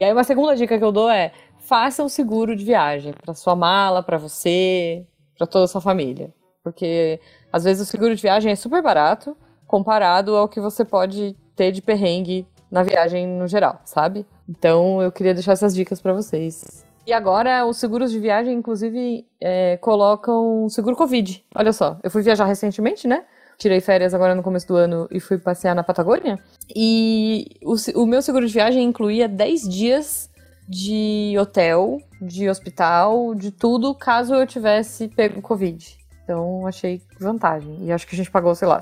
E aí uma segunda dica que eu dou é faça um seguro de viagem pra sua mala, pra você, pra toda a sua família, porque às vezes o seguro de viagem é super barato comparado ao que você pode ter de perrengue na viagem no geral, sabe? Então eu queria deixar essas dicas pra vocês. E agora os seguros de viagem, inclusive, é, colocam seguro Covid. Olha só, eu fui viajar recentemente, né? Tirei férias agora no começo do ano e fui passear na Patagônia. E o, o meu seguro de viagem incluía 10 dias de hotel, de hospital, de tudo, caso eu tivesse pego Covid. Então achei vantagem. E acho que a gente pagou, sei lá,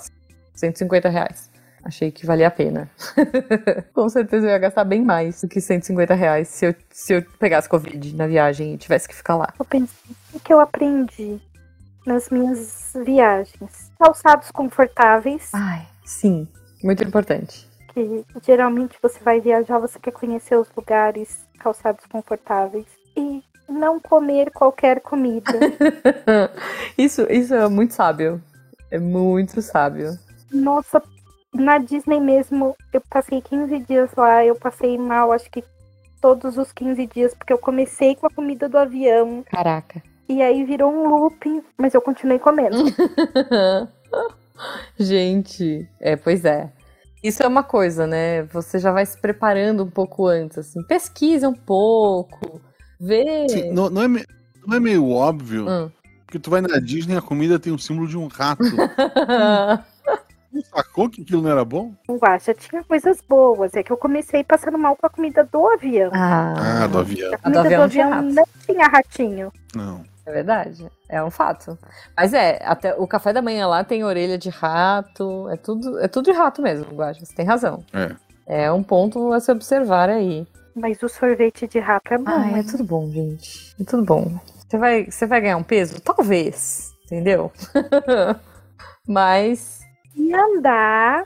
150 reais. Achei que valia a pena. Com certeza eu ia gastar bem mais do que 150 reais se eu, se eu pegasse Covid na viagem e tivesse que ficar lá. Eu pensei o que eu aprendi nas minhas viagens. Calçados confortáveis, Ai, sim. Muito importante. Que geralmente você vai viajar, você quer conhecer os lugares, calçados confortáveis. E não comer qualquer comida. isso, isso é muito sábio. É muito sábio. Nossa, na Disney mesmo, eu passei 15 dias lá, eu passei mal, acho que todos os 15 dias, porque eu comecei com a comida do avião, Caraca. e aí virou um looping, mas eu continuei comendo. Gente, é, pois é. Isso é uma coisa, né? Você já vai se preparando um pouco antes, assim. Pesquisa um pouco, vê. Sim, não, não é, não é meio óbvio, Hum. porque tu vai na Disney e a comida tem um símbolo de um rato. Não sacou que aquilo não era bom? Acho, tinha coisas boas, é que eu comecei passando mal com a comida do avião. Ah, ah, do avião. A A do comida do avião avião não tinha ratinho. Não. É verdade. É um fato. Mas é, até o café da manhã lá tem orelha de rato. É tudo, é tudo de rato mesmo, Guaxa. Você tem razão. É. É um ponto a se observar aí. Mas o sorvete de rato é bom, né? é tudo bom, gente. É tudo bom. Você vai, você vai ganhar um peso? Talvez. Entendeu? Mas E andar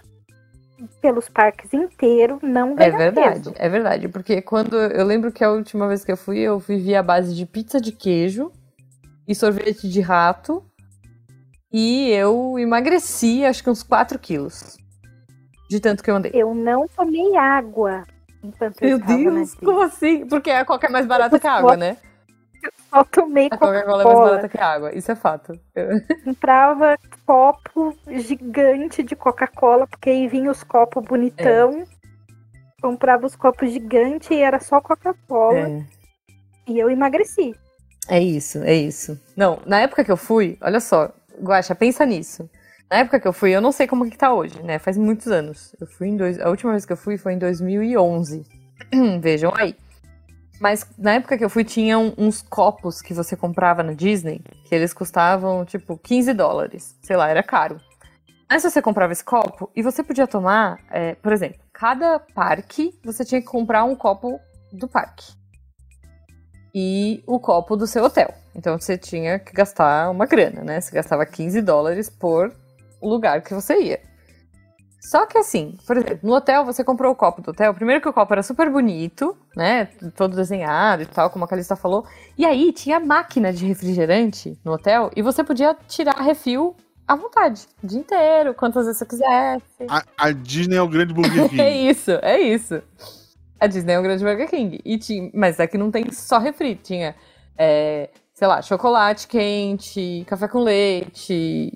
pelos parques inteiros não é ganha verdade. peso. É verdade. Porque quando. Eu lembro que a última vez que eu fui, eu vivi à base de pizza de queijo e sorvete de rato. E eu emagreci acho que uns 4 quilos. De tanto que eu andei. Eu não tomei água enquanto eu Meu estava na Deus, como assim? Porque a Coca é mais barata que a água, né? Só tomei A Coca-Cola é mais barata que a água. Isso é fato. Eu- Comprava copo gigante de Coca-Cola, porque aí vinha os copos bonitão. É. Comprava os copos gigantes e era só Coca-Cola. É. E eu emagreci. É isso, é isso. Não, na época que eu fui, olha só, Guaxa, pensa nisso. Na época que eu fui, eu não sei como que tá hoje, né? Faz muitos anos. Eu fui em dois, a última vez que eu fui foi em 2011. Vejam aí. Mas na época que eu fui, tinham uns copos que você comprava na Disney, que eles custavam, tipo, 15 dólares. Sei lá, era caro. Mas você comprava esse copo e você podia tomar, é, por exemplo, cada parque você tinha que comprar um copo do parque e o copo do seu hotel. Então você tinha que gastar uma grana, né? Você gastava 15 dólares por lugar que você ia. Só que assim, por exemplo, no hotel você comprou o copo do hotel. Primeiro que o copo era super bonito, né? Todo desenhado e tal, como a Calista falou. E aí tinha máquina de refrigerante no hotel e você podia tirar refil à vontade, o dia inteiro, quantas vezes você quisesse. A, a Disney é o grande Burger É isso, é isso. A Disney é um grande Burger King. E tinha, mas aqui não tem só refri. Tinha, é, sei lá, chocolate quente, café com leite.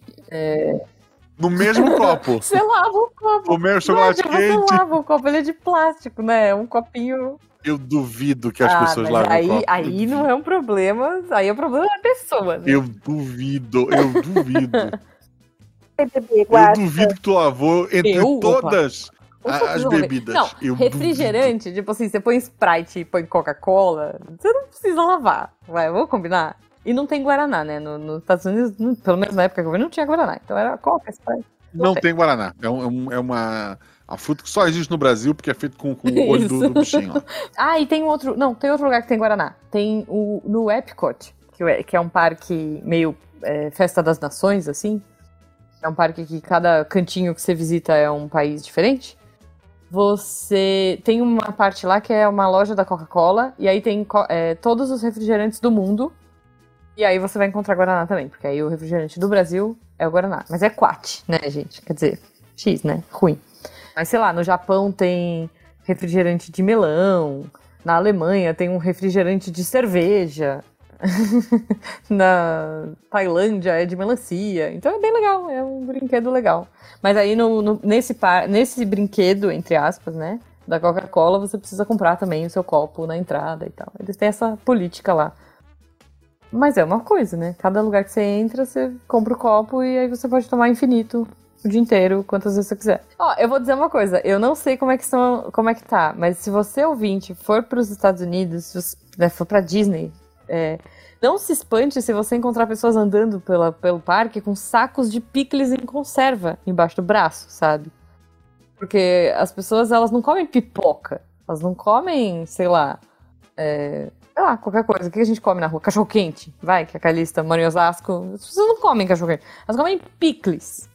No mesmo copo. Você lava o copo. Comer chocolate Nádia, Você quente. lava o copo, ele é de plástico, né? É um copinho. Eu duvido que as ah, pessoas mas lavem aí, o copo. aí não é um problema. Aí é o problema da pessoa, né? Eu duvido, eu duvido. bebê, eu duvido que tu lavou entre Eu? Opa. todas Com a- certeza as vou bebidas. Não, Eu refrigerante, tipo assim, você põe Sprite e põe Coca-Cola, você não precisa lavar. Vai, vamos combinar? E não tem Guaraná, né? No- Nos Estados Unidos, não- pelo menos na época que eu vi, não tinha Guaraná. Então era Coca, Sprite. Não tem. tem Guaraná. É, um- é um- é uma a fruta que só existe no Brasil porque é feito com, com o olho do, do bichinho. ó. Ah, e tem outro. Não, tem outro lugar que tem Guaraná. Tem o no Epcot, que é, que é um parque meio é, festa das nações, assim. É um parque que cada cantinho que você visita é um país diferente. Você tem uma parte lá que é uma loja da Coca-Cola, e aí tem é, todos os refrigerantes do mundo. E aí você vai encontrar Guaraná também, porque aí o refrigerante do Brasil é o Guaraná. Mas é Quat, né, gente? Quer dizer, X, né? Ruim. Mas sei lá, no Japão tem refrigerante de melão. Na Alemanha tem um refrigerante de cerveja. Na Tailândia é de melancia. Então é bem legal, é um brinquedo legal. Mas aí no, no- nesse, par, nesse brinquedo, entre aspas, né? Da Coca-Cola, você precisa comprar também o seu copo na entrada e tal. Eles têm essa política lá. Mas é uma coisa, né? Cada lugar que você entra, você compra o copo e aí você pode tomar infinito o dia inteiro, quantas vezes você quiser. Ó, eu vou dizer uma coisa, eu não sei como é que são, como é que tá, mas se você ouvinte for para os Estados Unidos, se você, né, for para Disney, é, não se espante se você encontrar pessoas andando pela, pelo parque com sacos de picles em conserva embaixo do braço, sabe? Porque as pessoas, elas não comem pipoca, elas não comem, sei lá, é, sei lá, qualquer coisa. O que a gente come na rua? Cachorro quente, vai, que a Calista mora em Osasco. As pessoas não comem cachorro quente, elas comem picles.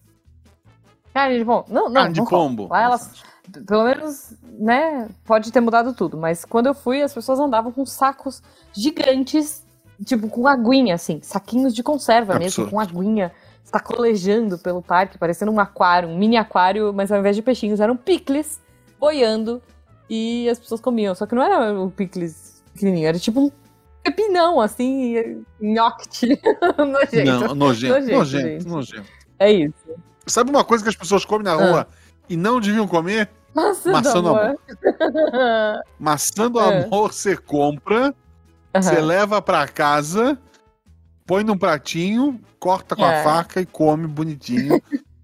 Cara, gente, bom, não, não. Carne de pombo. Lá elas, pelo menos, né, pode ter mudado tudo, mas quando eu fui, as pessoas andavam com sacos gigantes, tipo, com aguinha, assim, saquinhos de conserva mesmo, Absurdo. com aguinha, sacolejando pelo parque, parecendo um aquário, um mini aquário, mas ao invés de peixinhos, eram picles boiando e as pessoas comiam. Só que não era o picles pequenininho, era tipo um pepinão, assim, nhoque. nojento. Não, nojento, Nojento, nojento, nojento. É isso. Sabe uma coisa que as pessoas comem na rua e não deviam comer? Maçã, Maçã do do amor. Maçã do É. amor você compra, você Aham. leva pra casa, põe num pratinho, corta com É. a faca e come bonitinho.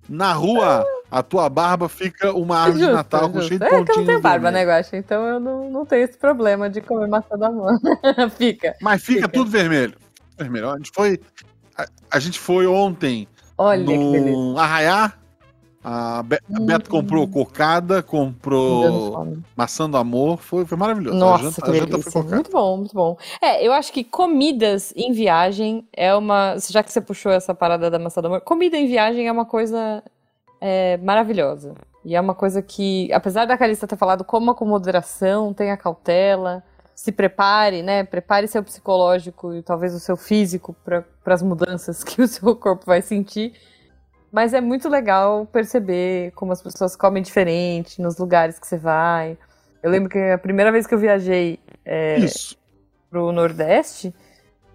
Na rua, a tua barba fica uma árvore de Justo, Natal com cheio de É que eu pontinhos não tenho barba, né. Guaxa? Então eu não, não tenho esse problema de comer maçã do amor. Fica. Mas fica, Fica. tudo vermelho. Vermelho. A gente foi, a, a gente foi ontem Olha no Arraiá. A, Be a Beto Hum. comprou cocada, comprou maçã do amor. Foi, foi maravilhoso. a Nossa, janta, que a janta foi cocada. Muito bom, muito bom. É, eu acho que comidas em viagem é uma. Já que você puxou essa parada da maçã do amor, comida em viagem é uma coisa é, maravilhosa. E é uma coisa que, apesar da Calista ter falado, coma com moderação, tenha cautela, se prepare, né? Prepare seu psicológico e talvez o seu físico para as mudanças que o seu corpo vai sentir. Mas é muito legal perceber como as pessoas comem diferente nos lugares que você vai. Eu lembro que a primeira vez que eu viajei é, Isso. pro Nordeste,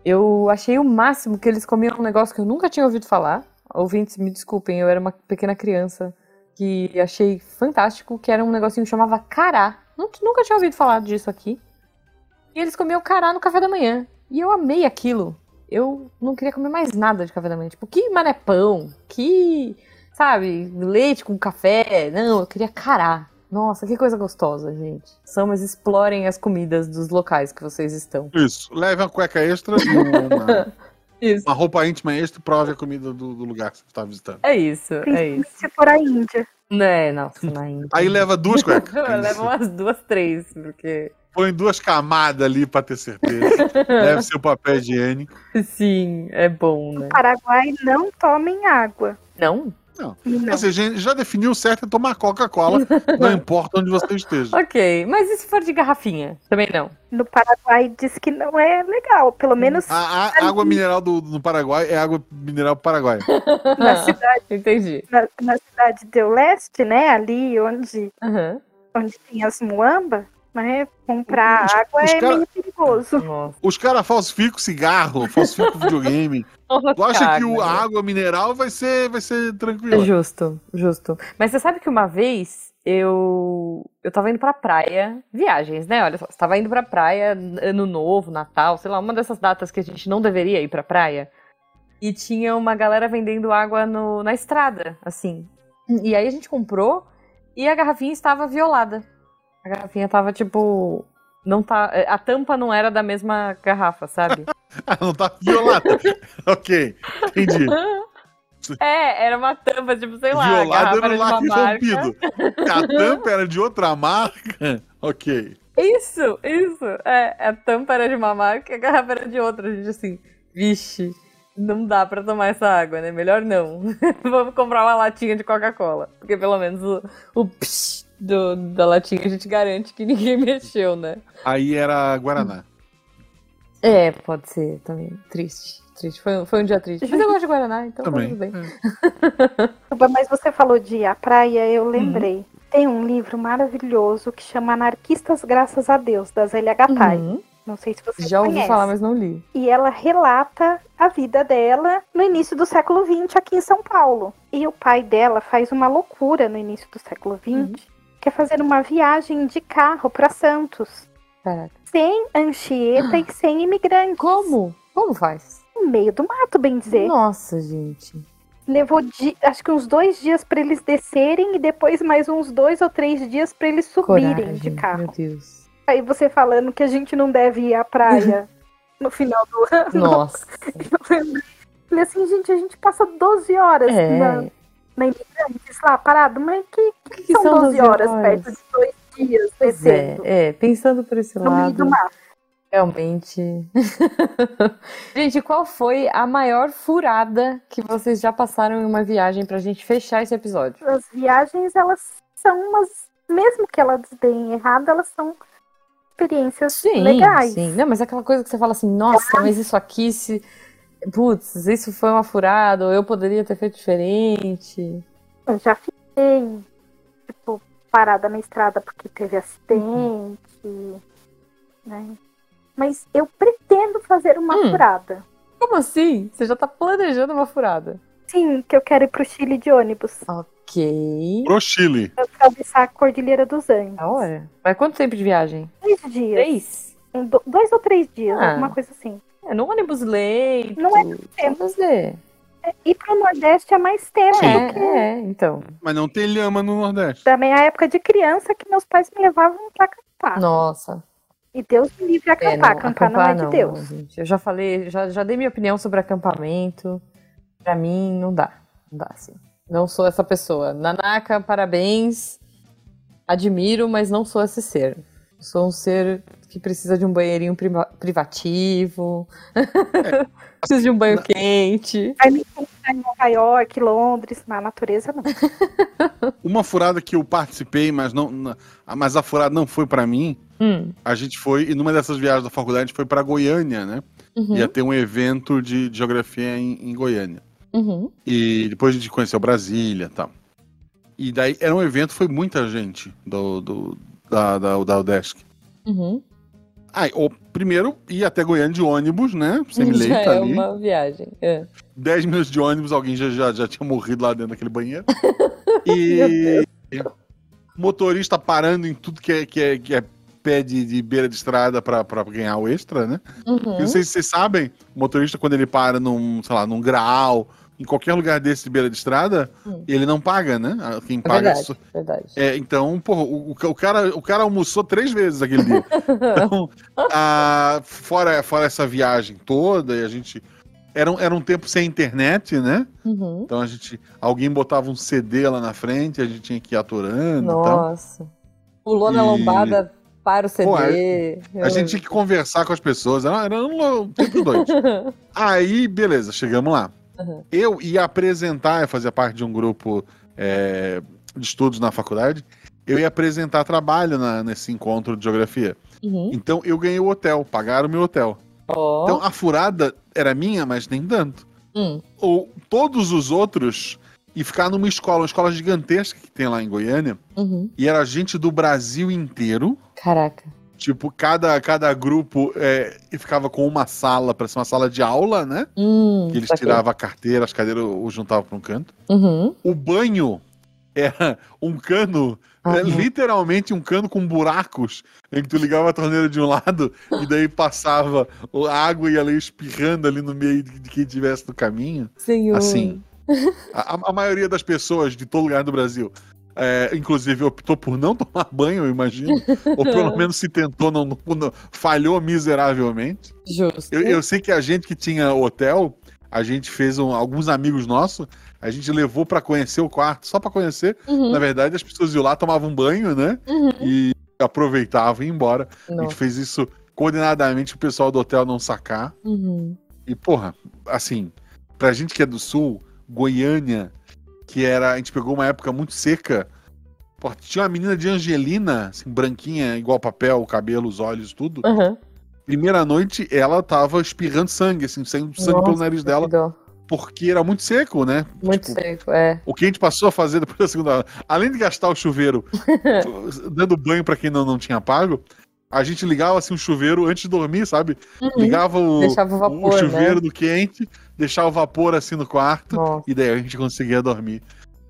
eu achei o máximo que eles comiam um negócio que eu nunca tinha ouvido falar. Ouvintes, me desculpem, eu era uma pequena criança que achei fantástico, que era um negocinho que chamava cará. Nun- Nunca tinha ouvido falar disso aqui. E eles comiam cará no café da manhã. E eu amei aquilo. Eu não queria comer mais nada de café da manhã. Tipo, que mané pão, que, sabe, leite com café. Não, eu queria cará. Nossa, que coisa gostosa, gente. São, mas explorem as comidas dos locais que vocês estão. Isso. Leve uma cueca extra e uma, Isso. uma roupa íntima extra e prove a comida do, do lugar que você está visitando. É isso, é isso. se for a Índia. Né, nossa, na Índia. Aí leva duas cuecas. Leva umas duas, três, porque. Põe duas camadas ali pra ter certeza. Leve seu papel higiênico. Sim, é bom, né? Paraguai não tomem água. Não? Não. Assim, a gente já definiu certo é tomar Coca-Cola, não importa onde você esteja. Ok, mas e se for de garrafinha? Também não. No Paraguai diz que não é legal. Pelo menos A, a água mineral do, no Paraguai é água mineral paraguaia. na cidade, Entendi. na, na cidade do leste, né? Ali onde, Aham. onde tem as muambas, né? Comprar Os- água os é cara- meio perigoso. Nossa. Os caras falsificam cigarro, falsificam videogame. Tu acha que a água mineral vai ser, vai ser É tranquila? Justo, justo. Mas você sabe que uma vez eu eu tava indo pra praia, viagens, né? Olha só, você tava indo pra praia, ano novo, Natal, sei lá, uma dessas datas que a gente não deveria ir pra praia. E tinha uma galera vendendo água no, na estrada, assim. E aí a gente comprou e a garrafinha estava violada. A garrafinha tava tipo não tá, a tampa não era da mesma garrafa, sabe? Ah, não tá violada. ok, entendi. É, era uma tampa, tipo, sei lá, Violada era um lacre rompido. A tampa era de outra marca. Ok. Isso, isso. É, a tampa era de uma marca e a garrafa era de outra. A gente assim, vixe, não dá pra tomar essa água, né? Melhor não. Vamos comprar uma latinha de Coca-Cola. Porque pelo menos o, o psh do, da latinha a gente garante que ninguém mexeu, né? Aí era Guaraná. É, pode ser também. Triste. Triste. Foi, foi um dia triste. Mas eu gosto de Guaraná, então tá Também. tudo bem. Tuba, Mas você falou de a praia, eu Uhum. lembrei. Tem um livro maravilhoso que chama Anarquistas Graças a Deus, da Zélia Gattai. Uhum. Não sei se você Já ouvi conhece. falar, mas não li. E ela relata a vida dela no início do século XX aqui em São Paulo. E o pai dela faz uma loucura no início do século XX, Uhum. Que é fazer uma viagem de carro para Santos, Caraca. sem Anchieta e sem imigrantes. Como? Como faz? No meio do mato, bem dizer. Nossa, gente. Levou di- acho que uns dois dias para eles descerem e depois mais uns dois ou três dias para eles subirem Coragem, de carro. meu Deus. Aí você falando que a gente não deve ir à praia no final do ano. Nossa. Eu lembrei. Falei assim, gente, a gente passa 12 horas É. na, na imigrantes lá parado, mas que, que, que são, são 12 12 horas, horas? perto de dois dias Pois é, descendo é, pensando por esse no meio do lado, realmente. gente, qual foi a maior furada que vocês já passaram em uma viagem pra gente fechar esse episódio? As viagens, elas são umas, mesmo que elas deem errado, elas são experiências Sim, legais. sim. Não, mas aquela coisa que você fala assim, nossa, mas isso aqui se. Putz, isso foi uma furada, ou eu poderia ter feito diferente. Eu já fiquei, tipo, parada na estrada porque teve acidente, né? Mas eu pretendo fazer uma Hum. furada. Como assim? Você já tá planejando uma furada. Sim, que eu quero ir pro Chile de ônibus. Ok. Pro Chile. Eu quero atravessar a Cordilheira dos Andes. Da hora. Mas quanto tempo de viagem? Três dias. Três? Um, do- dois ou três dias, Ah. alguma coisa assim. É, no ônibus leito. Não é Vamos fazer. Ir pro Nordeste é mais tempo do que É, é, então. Mas não tem lhama no Nordeste. também a época de criança que meus pais me levavam pra acampar. Nossa. E Deus me livre a É, acampar. não, acampar, não é de não, Deus. gente. Eu já falei, já, já dei minha opinião sobre acampamento. Pra mim, não dá. Não dá, assim. Não sou essa pessoa. Nanaka, parabéns. Admiro, mas não sou esse ser. Sou um ser que precisa de um banheirinho priva- privativo. Preciso de um banho Na- quente. Vai me encontrar em Nova York, Londres, na natureza não. Uma furada que eu participei, mas não, na- mas a furada não foi pra mim. Hum. A gente foi, e numa dessas viagens da faculdade, a gente foi pra Goiânia, né? Uhum. Ia ter um evento de, de geografia em, em Goiânia. Uhum. E depois a gente conheceu Brasília e tal. E daí era um evento, foi muita gente do, do, da, da, da UDESC. Uhum. Aí, o primeiro, ia até Goiânia de ônibus, né? Semi-leito Já é ali. uma viagem. É. 10 minutos de ônibus, alguém já, já, já tinha morrido lá dentro daquele banheiro. E motorista parando em tudo que é, que é, que é pé de, de beira de estrada pra, pra ganhar o extra, né? Uhum. Não sei se vocês sabem, o motorista, quando ele para num, sei lá, num graal, em qualquer lugar desse de beira de estrada, Hum. ele não paga, né? Ah, Quem É paga verdade, só- verdade. é, então, porra, o, o- cara, o cara almoçou três vezes aquele dia. Então, a- fora, fora essa viagem toda, e a gente. Era um, era um tempo sem internet, né? Uhum. Então a gente. Alguém botava um CD lá na frente, a gente tinha que ir aturando tal. Nossa. Pulou na E- lombada para o CD. Pô, Eu- A gente tinha que conversar com as pessoas, era, era um, um tempo doido. Aí, beleza, chegamos lá. Uhum. Eu ia apresentar, eu fazia parte de um grupo é, de estudos na faculdade, eu ia apresentar trabalho na- nesse encontro de geografia. Uhum. Então eu ganhei o hotel, pagaram o meu hotel. Ó. Então a furada era minha, mas nem tanto. Hum. Ou todos os outros e ficar numa escola, uma escola gigantesca que tem lá em Goiânia, Uhum. e era gente do Brasil inteiro. Caraca. Tipo, cada, cada grupo é, e ficava com uma sala, para ser uma sala de aula, né? Hum, Que eles tiravam a carteira, as cadeiras ou juntavam para um canto. Uhum. O banho era um cano, Ah, é, não. literalmente um cano com buracos, em que tu ligava a torneira de um lado e daí passava o- a água e ali espirrando ali no meio de quem estivesse no caminho. Senhor. Assim, a, a maioria das pessoas de todo lugar do Brasil é, inclusive optou por não tomar banho, eu imagino. ou pelo menos se tentou, não, não- falhou miseravelmente. Justo. Eu, eu sei que a gente que tinha hotel, a gente fez um- alguns amigos nossos, a gente levou pra conhecer o quarto, só pra conhecer. Uhum, Na verdade, as pessoas iam lá, tomavam banho, né? uhum. E aproveitavam e embora. A Não. gente fez isso coordenadamente o pessoal do hotel não sacar. Uhum. E, porra, assim, pra gente que é do sul, Goiânia, que era. A gente pegou uma época muito seca. Porra, tinha uma menina de Angelina, assim, branquinha, igual papel, cabelo, os olhos, tudo. Uhum. Primeira noite, ela tava espirrando sangue, assim, saindo sangue pelo Nossa, nariz dela, porque era muito seco, né? Muito Tipo, seco, é. O que a gente passou a fazer depois da segunda além de gastar o chuveiro dando banho pra quem não, não tinha pago, a gente ligava assim o chuveiro antes de dormir, sabe? Uhum. Ligava o, o o vapor, chuveiro né? do quente, deixava o vapor assim no quarto, Nossa, e daí a gente conseguia dormir.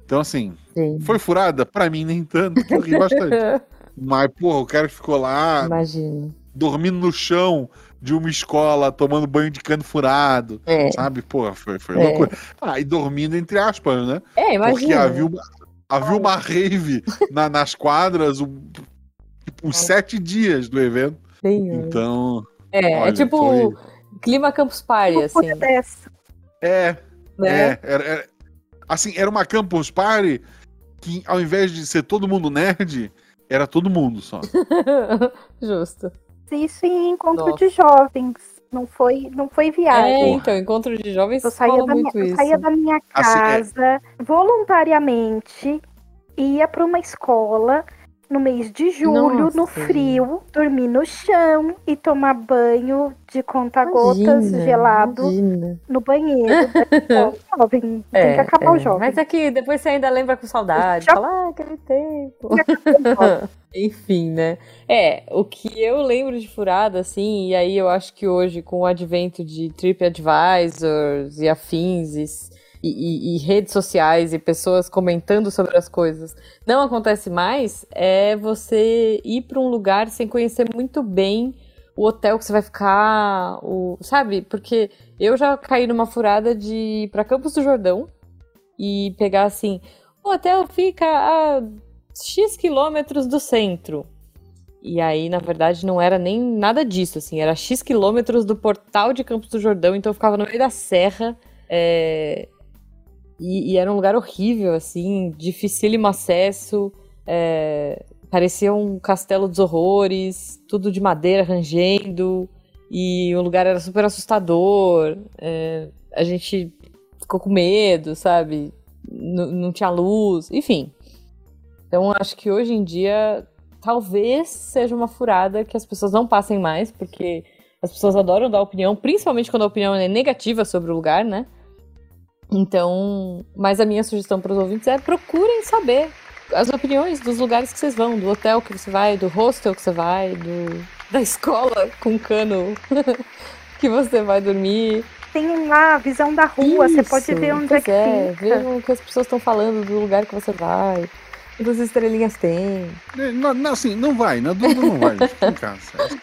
Então, assim, sim. foi furada? Pra mim, nem tanto, que eu ri bastante. Mas, porra, o cara que ficou lá Imagino. dormindo no chão de uma escola, tomando banho de cano furado, É, sabe? Porra, foi, foi É. loucura. Ah, e dormindo entre aspas, né? é Porque imagina. havia uma, havia uma rave na- nas quadras um, tipo, uns sete dias do evento. Senhor. Então, é, é olha, tipo foi- clima Campus Party, assim. dessa. É, Né? é, era, era- assim, era uma campus party que ao invés de ser todo mundo nerd, era todo mundo só. Justo. Isso em encontro Nossa. de jovens. Não foi, não foi É, viagem. então, encontro de jovens Eu saía, da minha, eu saía da minha Assim, é- casa voluntariamente, ia para uma escola no mês de julho, Nossa, no frio, dormir no chão e tomar banho de conta-gotas gelado imagina. no banheiro. Então, tem É, que acabar é. o jovem. Mas é que depois você ainda lembra com saudade. Já- Fala, ah, aquele tempo. Enfim, né? É, o que eu lembro de furada, assim, e aí eu acho que hoje, com o advento de TripAdvisors e afins e, e- e redes sociais e pessoas comentando sobre as coisas, não acontece mais, é você ir para um lugar sem conhecer muito bem o hotel que você vai ficar, o, sabe? Porque eu já caí numa furada de ir para Campos do Jordão e pegar assim, o hotel fica a X quilômetros do centro. E aí, na verdade, não era nem nada disso, assim, era X quilômetros do portal de Campos do Jordão, então eu ficava no meio da serra. é, E, e era um lugar horrível, assim, dificílimo acesso. é, Parecia um castelo dos horrores, tudo de madeira rangendo. E o lugar era super assustador. é, A gente ficou com medo, sabe? N- não tinha luz, enfim. Então acho que hoje em dia talvez seja uma furada que as pessoas não passem mais, porque as pessoas adoram dar opinião, principalmente quando a opinião é negativa sobre o lugar, né? Então, mas a minha sugestão para os ouvintes é procurem saber as opiniões dos lugares que vocês vão, do hotel que você vai, do hostel que você vai, do, da escola com cano que você vai dormir. Tem lá a visão da rua, você pode Isso, ver onde é que é, fica. Ver o que as pessoas estão falando do lugar que você vai. Quantas estrelinhas tem. Não, não, assim, não vai, na dúvida não vai. Fica em casa.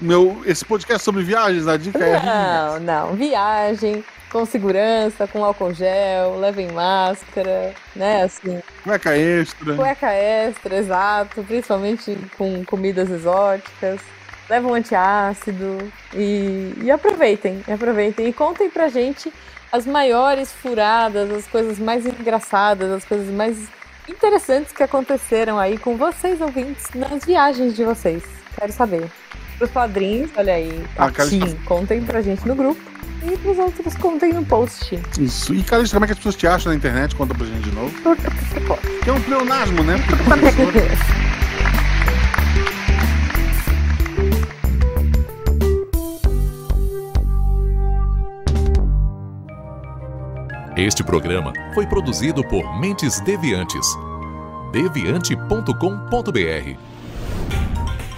Meu, esse podcast sobre viagens, a dica é. Não, não. Viagem, com segurança, com álcool gel, levem máscara, né? Assim, Cueca extra. cueca extra, exato, principalmente com comidas exóticas. Leva um antiácido e, e aproveitem, e aproveitem. E contem pra gente as maiores furadas, as coisas mais engraçadas, as coisas mais interessantes que aconteceram aí com vocês, ouvintes, nas viagens de vocês. Quero saber. Pros padrinhos, olha aí, Ah, cara, Patim, contem pra gente no grupo. E pros outros, contem no post. Isso. E, cara, como é que as pessoas te acham na internet? Conta pra gente de novo. Que você pode. Que é um pleonasmo, né? Este programa foi produzido por Mentes Deviantes. deviante.com.br